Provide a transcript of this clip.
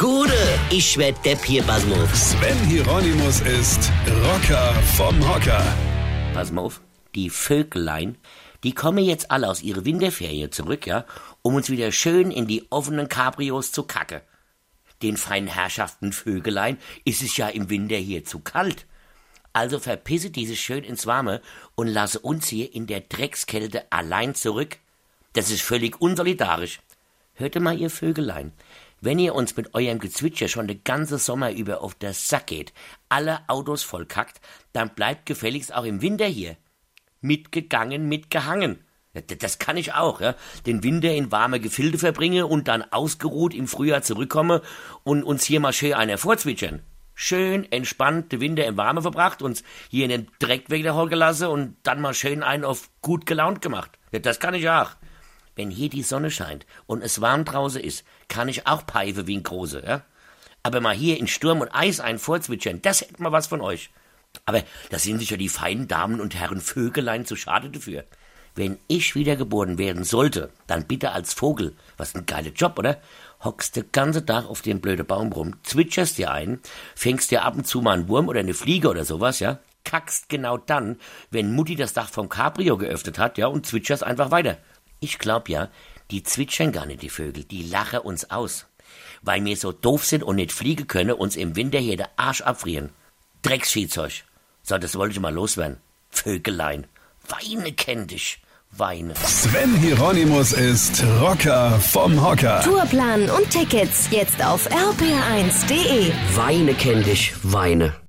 Gude, ich werd Depp hier, Basmus. Sven Hieronymus ist Rocker vom Hocker. Pass mal auf, die Vögelein, die kommen jetzt alle aus ihrer Winterferie zurück, ja, um uns wieder schön in die offenen Cabrios zu kacke. Den feinen Herrschaften Vögelein ist es ja im Winter hier zu kalt. Also verpisse diese schön ins Warme und lasse uns hier in der Dreckskälte allein zurück. Das ist völlig unsolidarisch. Hörte mal, ihr Vögelein, wenn ihr uns mit eurem Gezwitscher schon den ganzen Sommer über auf der Sack geht, alle Autos vollkackt, dann bleibt gefälligst auch im Winter hier. Mitgegangen, mitgehangen. Das kann ich auch, ja. Den Winter in warme Gefilde verbringe und dann ausgeruht im Frühjahr zurückkomme und uns hier mal schön einer vorzwitschern. Schön entspannt den Winter im Warme verbracht, uns hier in den Dreck wieder gelassen und dann mal schön einen auf gut gelaunt gemacht. Das kann ich auch. Wenn hier die Sonne scheint und es warm draußen ist, kann ich auch peife wie ein Große, ja? Aber mal hier in Sturm und Eis einen vorzwitschern, das hätte mal was von euch. Aber da sind sich ja die feinen Damen und Herren Vögelein zu schade dafür. Wenn ich wiedergeboren werden sollte, dann bitte als Vogel. Was ein geiler Job, oder? Hockst den ganzen Tag auf dem blöden Baum rum, zwitscherst dir ein, fängst dir ab und zu mal einen Wurm oder eine Fliege oder sowas, ja? Kackst genau dann, wenn Mutti das Dach vom Cabrio geöffnet hat, ja, und zwitscherst einfach weiter. Ich glaub ja, die zwitschern gar nicht, die Vögel, die lachen uns aus. Weil wir so doof sind und nicht fliegen können, uns im Winter hier der Arsch abfrieren. Drecksviehzeug. So, das wollte ich mal loswerden. Vögelein. Weine kenn dich. Weine. Sven Hieronymus ist Rocker vom Hocker. Tourplan und Tickets jetzt auf rpr1.de. Weine kenn dich. Weine.